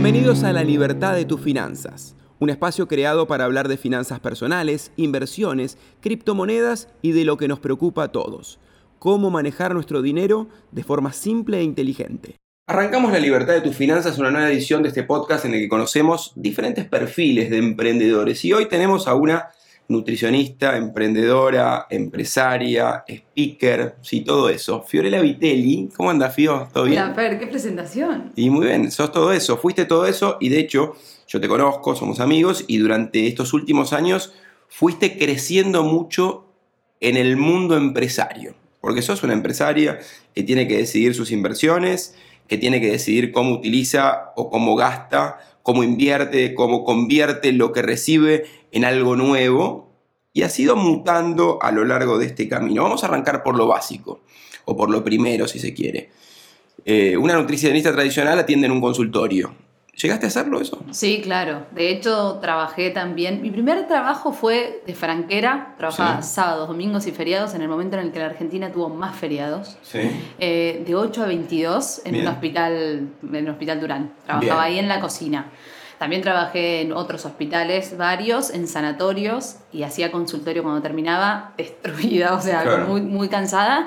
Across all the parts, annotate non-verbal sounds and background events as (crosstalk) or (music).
Bienvenidos a La Libertad de tus Finanzas, un espacio creado para hablar de finanzas personales, inversiones, criptomonedas y de lo que nos preocupa a todos, cómo manejar nuestro dinero de forma simple e inteligente. Arrancamos La Libertad de tus Finanzas, una nueva edición de este podcast en el que conocemos diferentes perfiles de emprendedores y hoy tenemos a una nutricionista, emprendedora, empresaria, speaker, sí, todo eso. Fiorella Vitelli, ¿cómo andas, Fio? ¿Todo bien? Hola, qué presentación. Y muy bien, sos todo eso, fuiste todo eso y de hecho yo te conozco, somos amigos y durante estos últimos años fuiste creciendo mucho en el mundo empresario, porque sos una empresaria que tiene que decidir sus inversiones, que tiene que decidir cómo utiliza o cómo gasta, cómo invierte, cómo convierte lo que recibe en algo nuevo y ha sido mutando a lo largo de este camino. Vamos a arrancar por lo básico, o por lo primero si se quiere. Eh, una nutricionista tradicional atiende en un consultorio. ¿Llegaste a hacerlo eso? Sí, claro. De hecho, trabajé también. Mi primer trabajo fue de franquera. Trabajaba sábados, domingos y feriados en el momento en el que la Argentina tuvo más feriados. Sí. Eh, de 8 a 22 en un hospital, en un hospital Durán. Trabajaba ahí en la cocina. También trabajé en otros hospitales, varios, en sanatorios, y hacía consultorio cuando terminaba, (laughs) destruida, o sea, muy, muy cansada.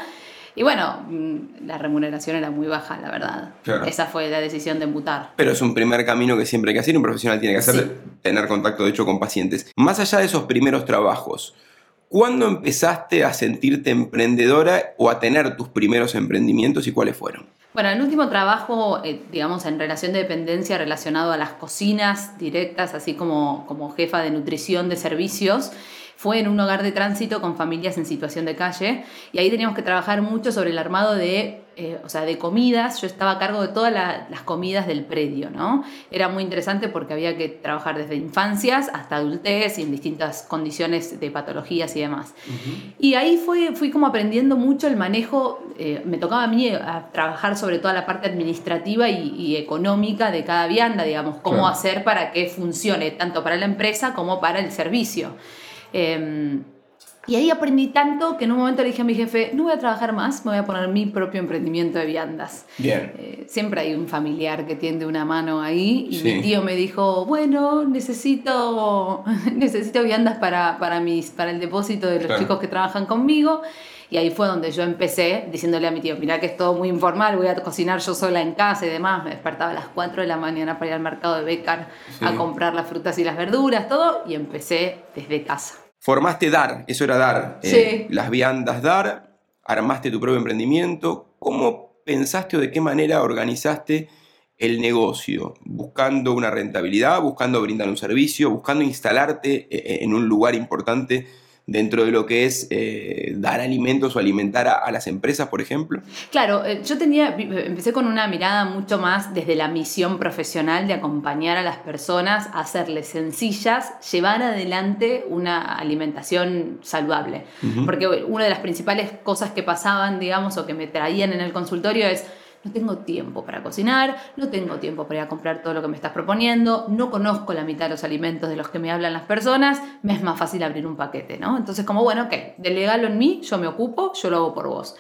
Y bueno, mm, la remuneración era muy baja, la verdad. Esa fue la decisión de mutar. Pero es un primer camino que siempre hay que hacer, un profesional tiene que hacer, tener contacto de hecho con pacientes. Más allá de esos primeros trabajos, ¿cuándo empezaste a sentirte emprendedora o a tener tus primeros emprendimientos y cuáles fueron? Bueno, el último trabajo, eh, digamos, en relación de dependencia relacionado a las cocinas directas, así como, como jefa de nutrición de servicios, fue en un hogar de tránsito con familias en situación de calle y ahí teníamos que trabajar mucho sobre el armado de, eh, o sea, de comidas. Yo estaba a cargo de todas las comidas del predio, ¿no? Era muy interesante porque había que trabajar desde infancias hasta adultez y en distintas condiciones de patologías y demás. Y ahí fue, fui como aprendiendo mucho el manejo, eh, me tocaba a mí eh, a trabajar sobre toda la parte administrativa y, económica de cada vianda, digamos, cómo hacer para que funcione tanto para la empresa como para el servicio. Em, y ahí aprendí tanto que en un momento le dije a mi jefe, no voy a trabajar más, me voy a poner mi propio emprendimiento de viandas. Bien. Eh, siempre hay un familiar que tiende una mano ahí y mi tío me dijo, bueno, necesito, (laughs) necesito viandas para, para, mis, para el depósito de los chicos que trabajan conmigo. Y ahí fue donde yo empecé diciéndole a mi tío, mira que es todo muy informal, voy a cocinar yo sola en casa y demás. Me despertaba a las 4 de la mañana para ir al mercado de Becar a comprar las frutas y las verduras, todo, y empecé desde casa. Formaste Dar, eso era Dar. Eh, las viandas Dar, armaste tu propio emprendimiento. ¿Cómo pensaste o de qué manera organizaste el negocio? ¿Buscando una rentabilidad, buscando brindar un servicio, buscando instalarte eh, en un lugar importante dentro de lo que es eh, dar alimentos o alimentar a, las empresas, por ejemplo? Claro, eh, yo tenía, empecé con una mirada mucho más desde la misión profesional de acompañar a las personas a hacerles sencillas, llevar adelante una alimentación saludable. Porque una de las principales cosas que pasaban, digamos, o que me traían en el consultorio es no tengo tiempo para cocinar, no tengo tiempo para ir a comprar todo lo que me estás proponiendo, no conozco la mitad de los alimentos de los que me hablan las personas, me es más fácil abrir un paquete, ¿no? Entonces, como, bueno, ok, delegalo en mí, yo me ocupo, yo lo hago por vos.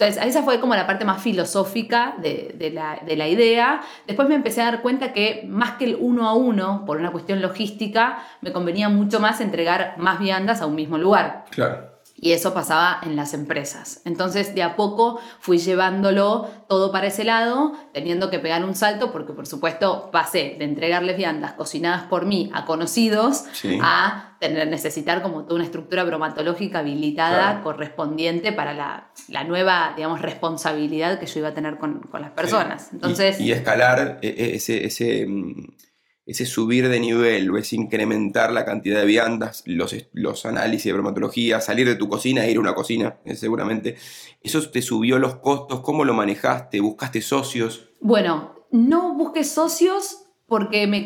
Entonces, esa fue como la parte más filosófica de, la, de, la, idea. Después me empecé a dar cuenta que más que el uno a uno, por una cuestión logística, me convenía mucho más entregar más viandas a un mismo lugar. Claro. Y eso pasaba en las empresas. Entonces, de a poco fui llevándolo todo para ese lado, teniendo que pegar un salto, porque por supuesto pasé de entregarles viandas cocinadas por mí a conocidos a tener, necesitar como toda una estructura bromatológica habilitada correspondiente para la, la, nueva, digamos, responsabilidad que yo iba a tener con, con las personas. Entonces, y, escalar e, e, ese, ese mm, ese subir de nivel o ese incrementar la cantidad de viandas, los, los análisis de bromatología, salir de tu cocina e ir a una cocina, eh, seguramente, ¿eso te subió los costos? ¿Cómo lo manejaste? ¿Buscaste socios? Bueno, no busqué socios porque me,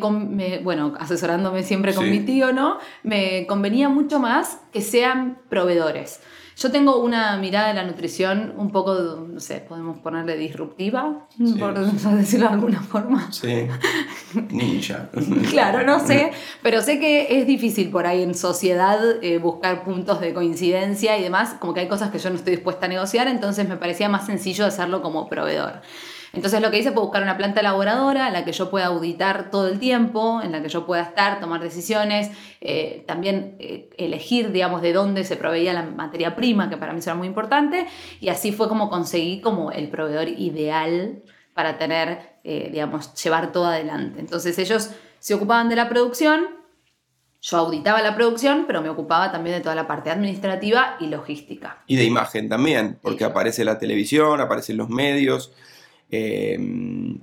bueno, asesorándome siempre con mi tío, ¿no? Me convenía mucho más que sean proveedores. Yo tengo una mirada de la nutrición un poco, no sé, podemos ponerle disruptiva, por decirlo de alguna forma. Sí. Ninja. (laughs) claro, no sé, pero sé que es difícil por ahí en sociedad eh, buscar puntos de coincidencia y demás, como que hay cosas que yo no estoy dispuesta a negociar, entonces me parecía más sencillo hacerlo como proveedor. Entonces lo que hice fue buscar una planta elaboradora en la que yo pueda auditar todo el tiempo, en la que yo pueda estar, tomar decisiones, eh, también eh, elegir, digamos, de dónde se proveía la materia prima, que para mí era muy importante, y así fue como conseguí como el proveedor ideal para tener, eh, digamos, llevar todo adelante. Entonces ellos se ocupaban de la producción, yo auditaba la producción, pero me ocupaba también de toda la parte administrativa y logística. Y de imagen también, porque aparece la televisión, aparecen los medios. Eh,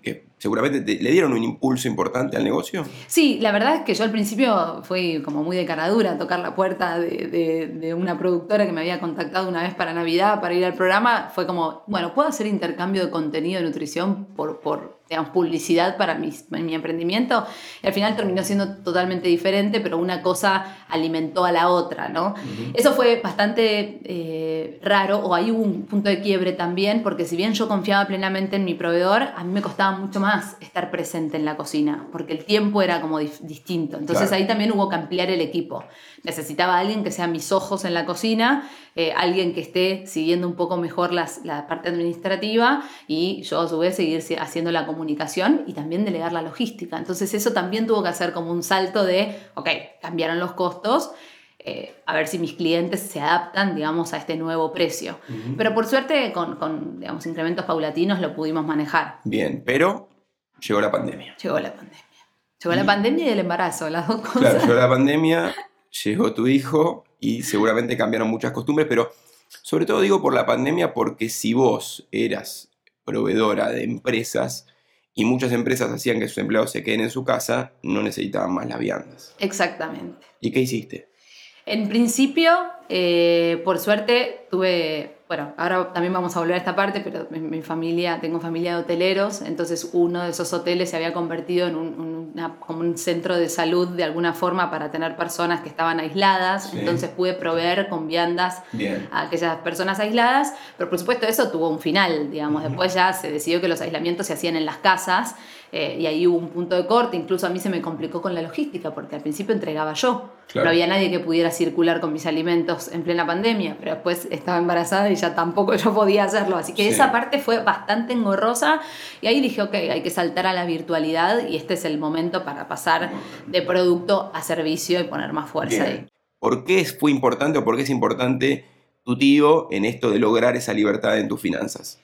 que seguramente le dieron un impulso importante al negocio. Sí, la verdad es que yo al principio fui como muy de caradura a tocar la puerta de, una productora que me había contactado una vez para Navidad para ir al programa. Fue como, bueno, ¿puedo hacer intercambio de contenido de nutrición por, por digamos, publicidad para mi, mi emprendimiento. Y al final terminó siendo totalmente diferente, pero una cosa alimentó a la otra, ¿no? Eso fue bastante eh, raro, o hay un punto de quiebre también, porque si bien yo confiaba plenamente en mi proveedor, a mí me costaba mucho más estar presente en la cocina, porque el tiempo era como distinto. Entonces ahí también hubo que ampliar el equipo. Necesitaba alguien que sea mis ojos en la cocina, eh, alguien que esté siguiendo un poco mejor las, la parte administrativa y yo a su vez seguir haciendo la comunicación y también delegar la logística. Entonces eso también tuvo que hacer como un salto de, ok, cambiaron los costos. Eh, a ver si mis clientes se adaptan, digamos, a este nuevo precio. Pero por suerte, con, con, digamos, incrementos paulatinos lo pudimos manejar. Bien, pero llegó la pandemia. Llegó la pandemia. Llegó la pandemia y el embarazo, las dos cosas. Claro, llegó la pandemia, llegó tu hijo y seguramente cambiaron muchas costumbres, pero sobre todo digo por la pandemia porque si vos eras proveedora de empresas y muchas empresas hacían que sus empleados se queden en su casa, no necesitaban más las viandas. Exactamente. ¿Y qué hiciste? En principio, eh, por suerte, tuve bueno, ahora también vamos a volver a esta parte, pero mi, familia, tengo familia de hoteleros, entonces uno de esos hoteles se había convertido en un, como un centro de salud de alguna forma para tener personas que estaban aisladas, entonces pude proveer con viandas a aquellas personas aisladas, pero por supuesto eso tuvo un final, digamos, después ya se decidió que los aislamientos se hacían en las casas eh, y ahí hubo un punto de corte, incluso a mí se me complicó con la logística, porque al principio entregaba yo. No había nadie que pudiera circular con mis alimentos en plena pandemia, pero después estaba embarazada y ya tampoco (laughs) yo podía hacerlo. Así que esa parte fue bastante engorrosa y ahí dije, ok, hay que saltar a la virtualidad y este es el momento para pasar de producto a servicio y poner más fuerza ahí. ¿Por qué fue importante o por qué es importante tu tío en esto de lograr esa libertad en tus finanzas?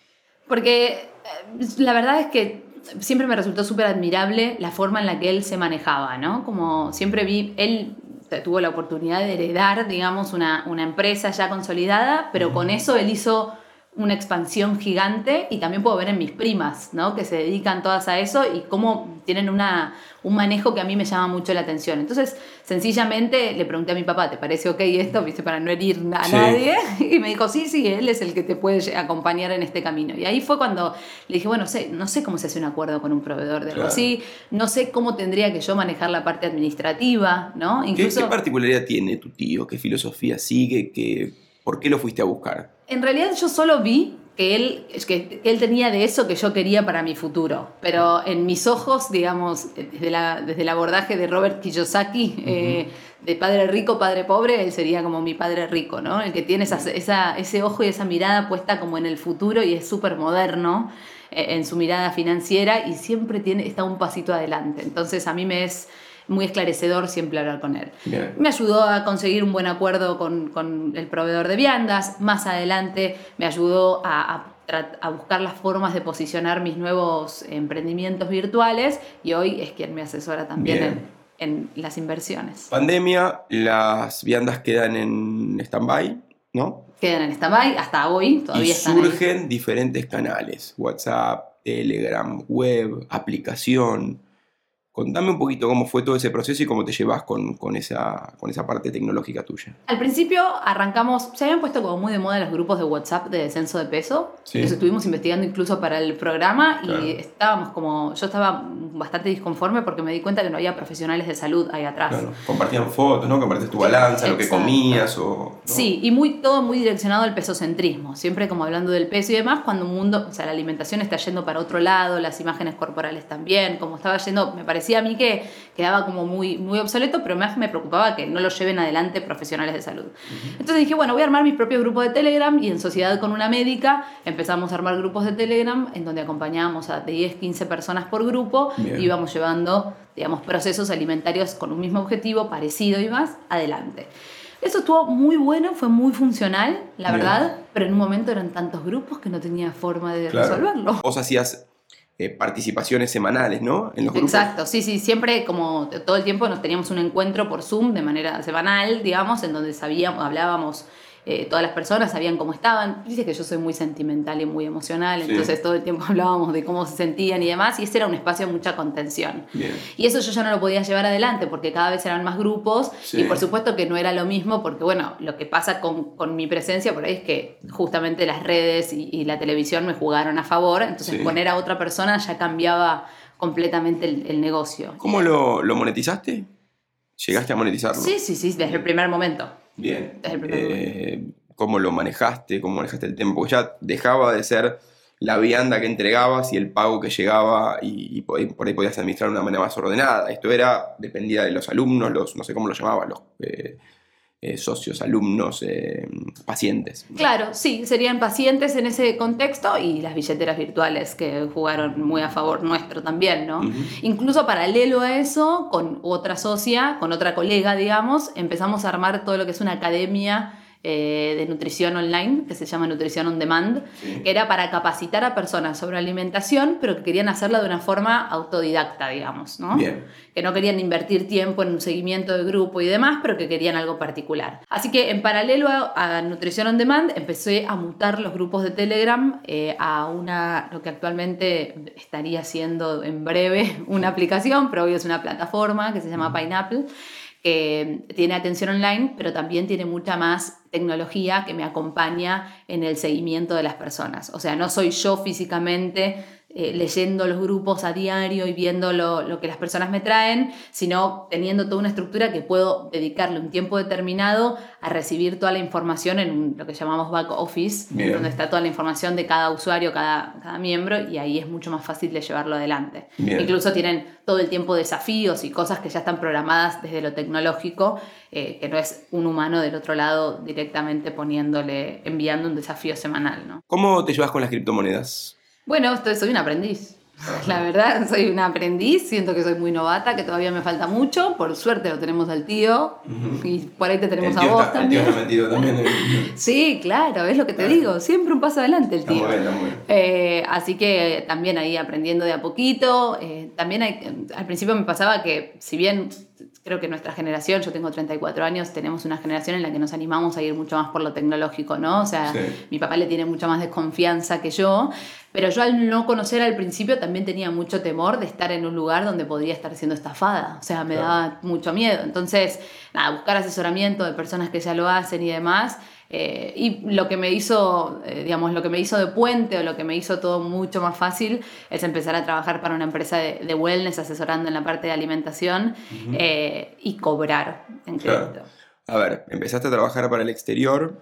Porque eh, la verdad es que siempre me resultó súper admirable la forma en la que él se manejaba, ¿no? Como siempre vi, él tuvo la oportunidad de heredar, digamos, una, una empresa ya consolidada, pero con eso él hizo una expansión gigante y también puedo ver en mis primas, ¿no? Que se dedican todas a eso y cómo tienen una, un manejo que a mí me llama mucho la atención. Entonces, sencillamente le pregunté a mi papá, ¿te parece ok esto? ¿Viste? Para no herir a nadie. (laughs) Y me dijo, sí, sí, él es el que te puede acompañar en este camino. Y ahí fue cuando le dije, bueno, sé, no sé cómo se hace un acuerdo con un proveedor de algo así, no sé cómo tendría que yo manejar la parte administrativa, ¿no? Incluso, ¿Qué, particularidad tiene tu tío? ¿Qué filosofía sigue? ¿Qué, ¿Por qué lo fuiste a buscar? En realidad yo solo vi que él, que él tenía de eso que yo quería para mi futuro. Pero en mis ojos, digamos, desde, la, desde el abordaje de Robert Kiyosaki, eh, de padre rico, padre pobre, él sería como mi padre rico, ¿no? El que tiene esa, ese ojo y esa mirada puesta como en el futuro y es súper moderno eh, en su mirada financiera y siempre tiene, está un pasito adelante. Entonces a mí me es muy esclarecedor siempre hablar con él. Me ayudó a conseguir un buen acuerdo con, el proveedor de viandas, más adelante me ayudó a, buscar las formas de posicionar mis nuevos emprendimientos virtuales y hoy es quien me asesora también en, las inversiones. Pandemia, las viandas quedan en stand-by, ¿no? Quedan en stand-by hasta hoy, todavía y surgen diferentes canales, WhatsApp, Telegram, web, aplicación. Contame un poquito cómo fue todo ese proceso y cómo te llevas con, con, esa, con esa parte tecnológica tuya. Al principio arrancamos, se habían puesto como muy de moda los grupos de WhatsApp de descenso de peso. Sí. estuvimos investigando incluso para el programa y estábamos como, yo estaba bastante disconforme porque me di cuenta que no había profesionales de salud ahí atrás. Claro. Compartían fotos, ¿no? Compartías tu balanza, lo que comías o... Sí, y muy, todo muy direccionado al pesocentrismo. Siempre como hablando del peso y demás, cuando un mundo, o sea, la alimentación está yendo para otro lado, las imágenes corporales también, como estaba yendo, me parecía a mí que quedaba como muy, muy obsoleto, pero más me preocupaba que no lo lleven adelante profesionales de salud. Entonces dije, bueno, voy a armar mi propio grupo de Telegram y en sociedad con una médica empezamos a armar grupos de Telegram en donde acompañábamos a de 10, 15 personas por grupo y íbamos llevando, digamos, procesos alimentarios con un mismo objetivo, parecido y más, adelante. Eso estuvo muy bueno, fue muy funcional, la verdad, pero en un momento eran tantos grupos que no tenía forma de resolverlo. Vos hacías eh, participaciones semanales, ¿no? En los grupos. Exacto, sí, sí, siempre como todo el tiempo nos teníamos un encuentro por Zoom de manera semanal, digamos, en donde sabíamos, hablábamos eh, todas las personas sabían cómo estaban. Dice que yo soy muy sentimental y muy emocional, entonces todo el tiempo (laughs) hablábamos de cómo se sentían y demás, y ese era un espacio de mucha contención. Y eso yo ya no lo podía llevar adelante porque cada vez eran más grupos y por supuesto que no era lo mismo porque, bueno, lo que pasa con, con mi presencia por ahí es que justamente las redes y, la televisión me jugaron a favor, entonces poner a otra persona ya cambiaba completamente el, negocio. ¿Cómo lo, lo monetizaste? ¿Llegaste a monetizarlo? Sí, sí, sí, desde el primer momento. Bien. Eh, ¿Cómo lo manejaste? ¿Cómo manejaste el tiempo? ya dejaba de ser la vianda que entregabas y el pago que llegaba y, por, ahí, podías administrar de una manera más ordenada. Esto era, dependía de los alumnos, los, no sé cómo lo llamaban, los eh, eh, socios, alumnos, eh, pacientes. Claro, sí, serían pacientes en ese contexto y las billeteras virtuales que jugaron muy a favor nuestro también, ¿no? Incluso paralelo a eso, con otra socia, con otra colega, digamos, empezamos a armar todo lo que es una academia eh, de nutrición online, que se llama Nutrición on Demand, que era para capacitar a personas sobre alimentación, pero que querían hacerla de una forma autodidacta, digamos, ¿no? Que no querían invertir tiempo en un seguimiento de grupo y demás, pero que querían algo particular. Así que en paralelo a, Nutrición on Demand, empecé a mutar los grupos de Telegram eh, a una, lo que actualmente estaría siendo en breve (laughs) una aplicación, pero hoy es una plataforma que se llama Pineapple que tiene atención online, pero también tiene mucha más tecnología que me acompaña en el seguimiento de las personas. O sea, no soy yo físicamente eh, leyendo los grupos a diario y viendo lo, que las personas me traen, sino teniendo toda una estructura que puedo dedicarle un tiempo determinado a recibir toda la información en lo que llamamos back office, donde está toda la información de cada usuario, cada, cada miembro, y ahí es mucho más fácil de llevarlo adelante. Incluso tienen todo el tiempo desafíos y cosas que ya están programadas desde lo tecnológico, eh, que no es un humano del otro lado directamente poniéndole, enviando un desafío semanal. ¿no? ¿Cómo te llevas con las criptomonedas? Bueno, estoy, soy un aprendiz. La verdad, (laughs) soy un aprendiz, siento que soy muy novata, que todavía me falta mucho. Por suerte lo tenemos al tío y por ahí te tenemos a vos también. El tío está metido también. (laughs) sí, claro, es lo que te digo. Siempre un paso adelante el tío. Eh, así que también ahí aprendiendo de a poquito. Eh, también al principio me pasaba que, si bien creo que nuestra generación, yo tengo 34 años, tenemos una generación en la que nos animamos a ir mucho más por lo tecnológico, ¿no? O sea, mi papá le tiene mucha más desconfianza que yo, pero yo al no conocer al principio también tenía mucho temor de estar en un lugar donde podría estar siendo estafada, o sea, me daba mucho miedo. Entonces, nada, buscar asesoramiento de personas que ya lo hacen y demás. Eh, y lo que me hizo, eh, digamos, lo que me hizo de puente o lo que me hizo todo mucho más fácil es empezar a trabajar para una empresa de, wellness asesorando en la parte de alimentación eh, y cobrar en crédito. A ver, empezaste a trabajar para el exterior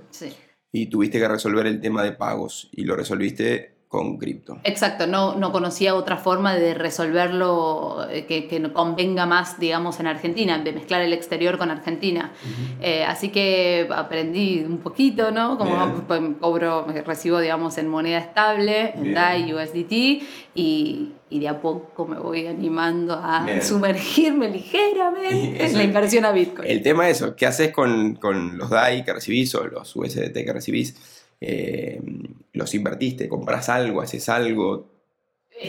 y tuviste que resolver el tema de pagos y lo resolviste con cripto. Exacto, no, no conocía otra forma de resolverlo eh, que, que convenga más, digamos, en Argentina, de mezclar el exterior con Argentina. Eh, así que aprendí un poquito, ¿no? Como (laughs) pues, cobro, recibo, digamos, en moneda estable, en DAI, USDT, y, y, de a poco me voy animando a sumergirme ligeramente en la inversión a Bitcoin. El tema es eso, ¿qué haces con, con los DAI que recibís o los USDT que recibís? Eh, los invertiste, compras algo, haces algo,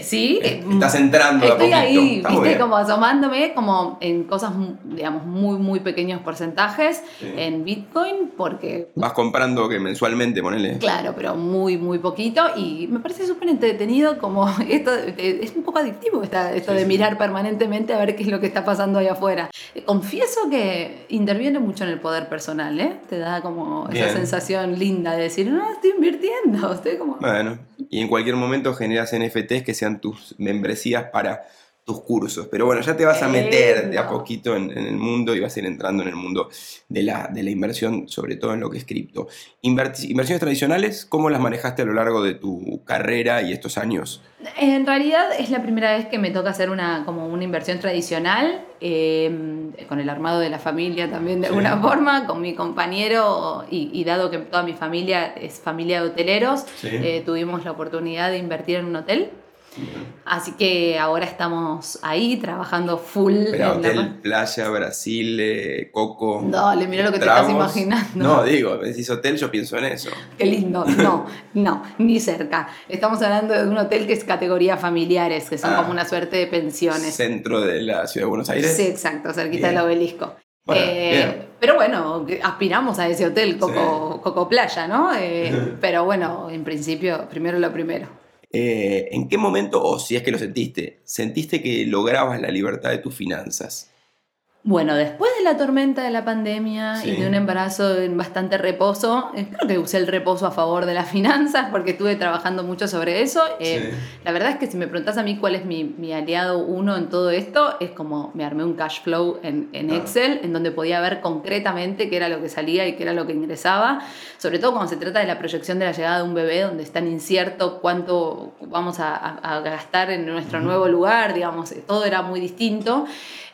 sí. Eh, estás entrando Estoy ahí, viste, como asomándome como en cosas, digamos, muy, muy pequeños porcentajes en Bitcoin, porque... Vas comprando que mensualmente, ponele. Claro, pero muy, muy poquito y me parece súper entretenido como (laughs) esto, eh, es un poco adictivo esta, esto de mirar permanentemente a ver qué es lo que está pasando ahí afuera. Confieso que interviene mucho en el poder personal, ¿eh? Te da como esa sensación linda de decir, no, estoy invirtiendo, (laughs) estoy como... Bueno, y en cualquier momento generas NFTs que sean tus membresías para tus cursos. Pero bueno, ya te vas a meter Eh, de a poquito en, en el mundo y vas a ir entrando en el mundo de la, de la inversión, sobre todo en lo que es cripto. Inver- inversiones tradicionales, ¿cómo las manejaste a lo largo de tu carrera y estos años? En realidad es la primera vez que me toca hacer una, como una inversión tradicional, eh, con el armado de la familia también de Sí. alguna forma, con mi compañero y, y dado que toda mi familia es familia de hoteleros, Sí. eh, tuvimos la oportunidad de invertir en un hotel. Así que ahora estamos ahí trabajando full. Pero en la- hotel, playa, Brasil, eh, Coco. Dale, mira lo que te estás imaginando. No, digo, decís hotel, yo pienso en eso. Qué lindo. No, no, ni cerca. Estamos hablando de un hotel que es categoría familiares, que son Ah. como una suerte de pensiones. Centro de la ciudad de Buenos Aires. Sí, exacto, cerquita Bien. del obelisco. Bueno, Eh, pero bueno, aspiramos a ese hotel, Coco, Coco Playa, ¿no? Eh, pero bueno, en principio, primero lo primero. Eh, ¿En qué momento, o si es que lo sentiste, sentiste que lograbas la libertad de tus finanzas? Bueno, después de la tormenta de la pandemia Sí. y de un embarazo en bastante reposo, eh, creo que usé el reposo a favor de las (laughs) finanzas porque estuve trabajando mucho sobre eso. Eh, Sí. La verdad es que si me preguntas a mí cuál es mi, mi aliado uno en todo esto, es como me armé un cash flow en, en Ah. Excel, en donde podía ver concretamente qué era lo que salía y qué era lo que ingresaba, sobre todo cuando se trata de la proyección de la llegada de un bebé, donde es tan incierto cuánto vamos a, a- a gastar en nuestro nuevo lugar, digamos, eh, todo era muy distinto.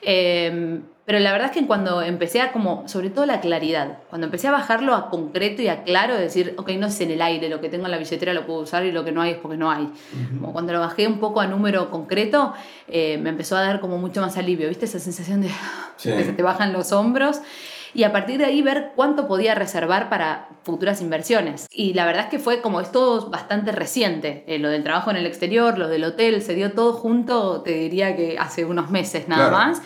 Eh, pero la verdad es que cuando empecé a como, sobre todo la claridad, cuando empecé a bajarlo a concreto y a claro, decir, ok, no es en el aire, lo que tengo en la billetera lo puedo usar y lo que no hay es porque no hay. Como cuando lo bajé un poco a número concreto, eh, me empezó a dar como mucho más alivio, ¿viste? Esa sensación de Sí. que se te bajan los hombros. Y a partir de ahí ver cuánto podía reservar para futuras inversiones. Y la verdad es que fue como es todo bastante reciente. Eh, lo del trabajo en el exterior, lo del hotel, se dio todo junto, te diría que hace unos meses nada Claro. más.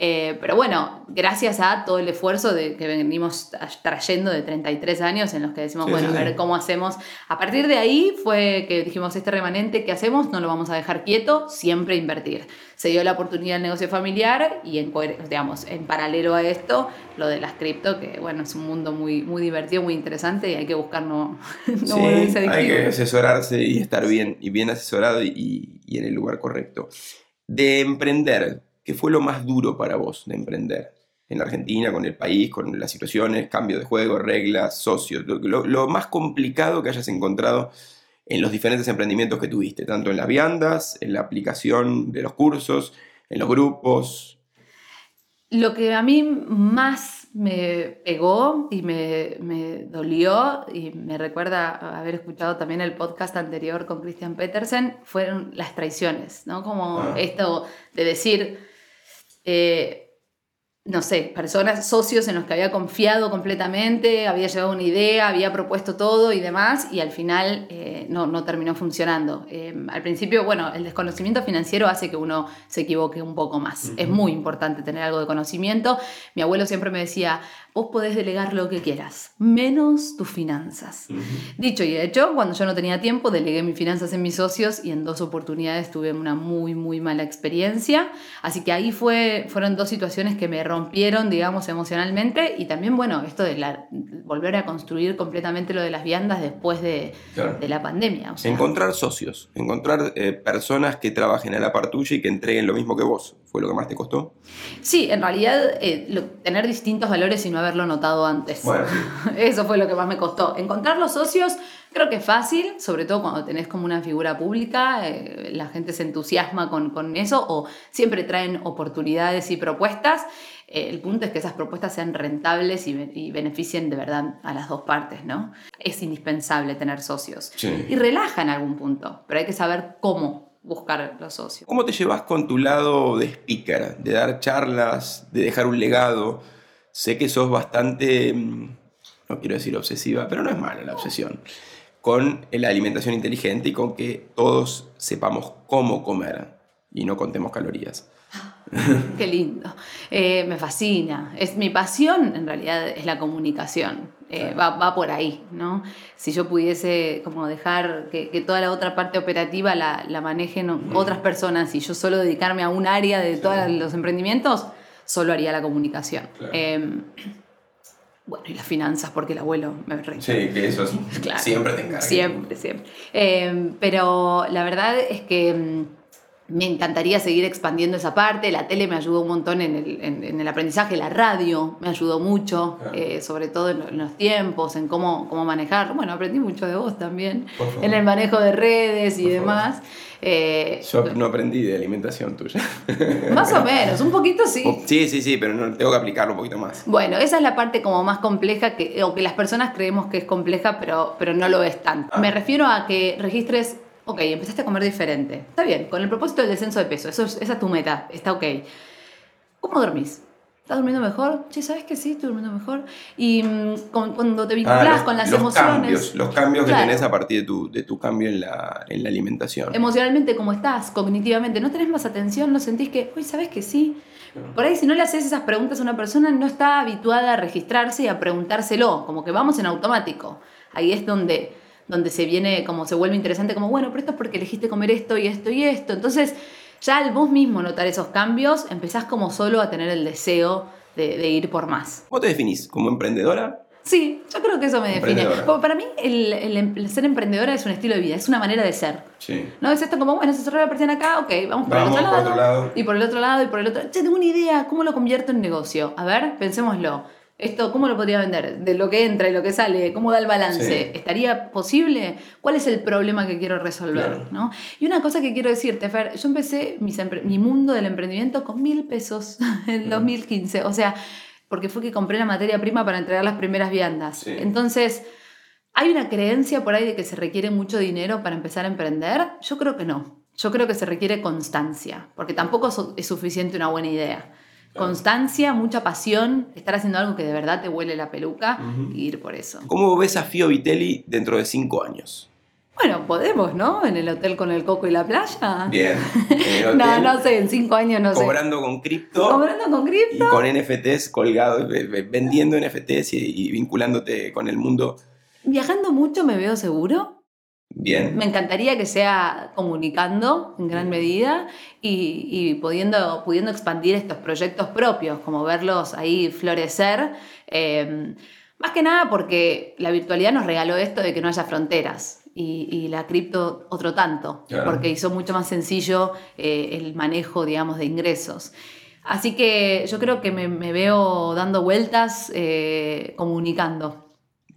Eh, pero bueno, gracias a todo el esfuerzo de, que venimos trayendo de 33 años en los que decimos, Sí, bueno, sí, a sí. ver cómo hacemos. A partir de ahí fue que dijimos, este remanente que hacemos no lo vamos a dejar quieto, siempre invertir. Se dio la oportunidad del negocio familiar y en, digamos, en paralelo a esto, lo de las cripto, que bueno, es un mundo muy, muy divertido, muy interesante y hay que buscar (laughs) no, no volverse hay que asesorarse y estar bien, y bien asesorado y, y en el lugar correcto. De emprender, ¿qué fue lo más duro para vos de emprender? En la Argentina, con el país, con las situaciones, cambio de juego, reglas, socios. Lo, más complicado que hayas encontrado en los diferentes emprendimientos que tuviste, tanto en las viandas, en la aplicación de los cursos, en los grupos. Lo que a mí más me pegó y me, me dolió y me recuerda haber escuchado también el podcast anterior con Christian Petersen fueron las traiciones, ¿no? Como Ah. esto de decir, eh, no sé, personas, socios en los que había confiado completamente, había llegado a una idea, había propuesto todo y demás, y al final eh, no, no terminó funcionando. Eh, al principio, bueno, el desconocimiento financiero hace que uno se equivoque un poco más. Es muy importante tener algo de conocimiento. Mi abuelo siempre me decía, vos podés delegar lo que quieras, menos tus finanzas. Dicho y hecho, cuando yo no tenía tiempo, delegué mis finanzas en mis socios y en dos oportunidades tuve una muy, muy mala experiencia. Así que ahí fue, fueron dos situaciones que me rompieron, digamos, emocionalmente. Y también, bueno, esto de la- volver a construir completamente lo de las viandas después de, Claro. de la pandemia. O sea, Encontrar socios, encontrar eh, personas que trabajen a la par tuya y que entreguen lo mismo que vos, ¿fue lo que más te costó? Sí, en realidad eh, lo- tener distintos valores y no haberlo notado antes. Bueno, (laughs) Eso fue lo que más me costó. Encontrar los socios creo que es fácil, sobre todo cuando tenés como una figura pública, eh, la gente se entusiasma con, con eso o siempre traen oportunidades y propuestas. Eh, el punto es que esas propuestas sean rentables y, be- y beneficien de verdad a las dos partes, ¿no? Es indispensable tener socios. Sí. Y relaja en algún punto, pero hay que saber cómo buscar los socios. ¿Cómo te llevas con tu lado de speaker, de dar charlas, de dejar un legado? Sé que sos bastante, mm, no quiero decir obsesiva, pero no es mala la obsesión, con la alimentación inteligente y con que todos sepamos cómo comer y no contemos calorías. (laughs) Qué lindo. Eh, me fascina. Es, mi pasión en realidad es la comunicación. Eh, va, va por ahí, ¿no? Si yo pudiese como dejar que, que toda la otra parte operativa la, la manejen otras personas y yo solo dedicarme a un área de todos los emprendimientos, solo haría la comunicación. Claro. Eh, bueno, y las finanzas, porque el abuelo me re Sí, que eso Claro. siempre te encarga. Siempre, siempre. Eh, pero la verdad es que mm, me encantaría seguir expandiendo esa parte. La tele me ayudó un montón en el, en, el aprendizaje, la radio me ayudó mucho, eh, sobre todo en, los tiempos, en cómo, cómo manejar. Bueno, aprendí mucho de vos también, en el manejo de redes y demás. Eh, Yo no aprendí de alimentación tuya. (laughs) Más o menos, un poquito sí. Oh, sí, sí, sí, pero no, tengo que aplicarlo un poquito más. Bueno, esa es la parte como más compleja, que, o que las personas creemos que es compleja, pero, pero no lo es tanto. Ah. Me refiero a que registres ok, empezaste a comer diferente. Está bien, con el propósito del descenso de peso, eso esa es tu meta, está ok. ¿Cómo dormís? ¿Estás durmiendo mejor? Sí, ¿sabes que sí? Estoy durmiendo mejor. Y mm, cuando te vinculas ah, con las emociones... Cambios, los cambios que tenés a partir de tu, de tu cambio en la, en la, alimentación. Emocionalmente, ¿cómo estás? Cognitivamente, ¿no tenés más atención? ¿No sentís que, uy, ¿sabes que sí? Por ahí, si no le haces esas preguntas a una persona, no está habituada a registrarse y a preguntárselo, como que vamos en automático. Ahí es donde donde se viene, como se vuelve interesante, como, bueno, pero esto es porque elegiste comer esto y esto y esto. Entonces, ya al vos mismo notar esos cambios, empezás como solo a tener el deseo de, ir por más. ¿Cómo te definís? ¿Como emprendedora? Sí, yo creo que eso me define. para mí, el, ser emprendedora es un estilo de vida, es una manera de ser. Sí. No es esto como, bueno, se cerró la persiana acá, ok, vamos por el otro lado, Y por el otro lado, y por el otro. Che, tengo una idea, ¿cómo lo convierto en negocio? A ver, pensémoslo esto, ¿cómo lo podría vender? De lo que entra y lo que sale, ¿cómo da el balance? ¿Estaría posible? ¿Cuál es el problema que quiero resolver? ¿no? Y una cosa que quiero decirte, Fer, yo empecé mi mundo del emprendimiento con mil pesos (laughs) en 2015. O sea, porque fue que compré la materia prima para entregar las primeras viandas. Entonces, ¿hay una creencia por ahí de que se requiere mucho dinero para empezar a emprender? Yo creo que no. Yo creo que se requiere constancia, porque tampoco es suficiente una buena idea. Constancia, mucha pasión, estar haciendo algo que de verdad te huele la peluca y ir por eso. ¿Cómo ves a Fio Vitelli dentro de cinco años? Bueno, podemos, ¿no? En el hotel con el coco y la playa. Bien. (laughs) no, no sé, en cinco años no sé. Cobrando con cripto. Cobrando con cripto. Y con NFTs colgados, vendiendo NFTs y vinculándote con el mundo. Viajando mucho me veo seguro. Bien. Me encantaría que sea comunicando en gran medida y, pudiendo, pudiendo expandir estos proyectos propios, como verlos ahí florecer. Em, más que nada porque la virtualidad nos regaló esto de que no haya fronteras y, la cripto otro tanto, porque hizo mucho más sencillo eh, el manejo, digamos, de ingresos. Así que yo creo que me, veo dando vueltas, eh, comunicando.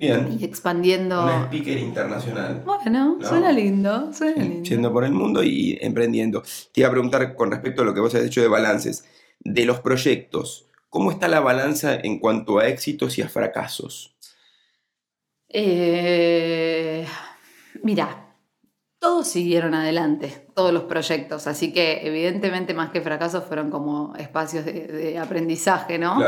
Y expandiendo. Una speaker internacional. Bueno, suena lindo, suena lindo. Yendo por el mundo y emprendiendo. Te iba a preguntar con respecto a lo que vos has dicho de balances. De los proyectos, ¿cómo está la balanza en cuanto a éxitos y a fracasos? Eh, mira, todos siguieron adelante todos los proyectos, así que evidentemente más que fracasos fueron como espacios de, aprendizaje, ¿no?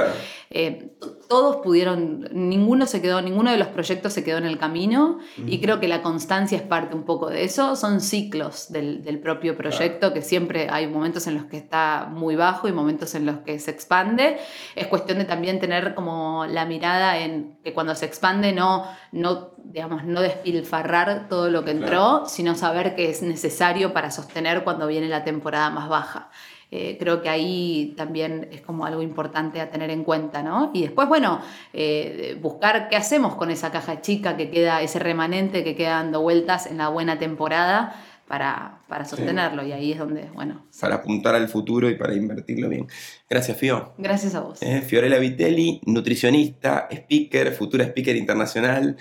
Eh, todos pudieron, ninguno se quedó, ninguno de los proyectos se quedó en el camino y creo que la constancia es parte un poco de eso, son ciclos del, propio proyecto, que siempre hay momentos en los que está muy bajo y momentos en los que se expande, es cuestión de también tener como la mirada en que cuando se expande no, no digamos, no despilfarrar todo lo que entró, sino saber que es necesario para sostener cuando viene la temporada más baja. Eh, creo que ahí también es como algo importante a tener en cuenta, ¿no? Y después, bueno, eh, buscar qué hacemos con esa caja chica que queda, ese remanente que queda dando vueltas en la buena temporada para, para sostenerlo. Y ahí es donde, bueno. Para apuntar al futuro y para invertirlo bien. Gracias, Fio. Gracias a vos. Eh, Fiorella Vitelli, nutricionista, speaker, futura speaker internacional,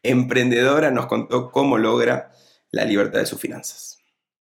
emprendedora, nos contó cómo logra la libertad de sus finanzas.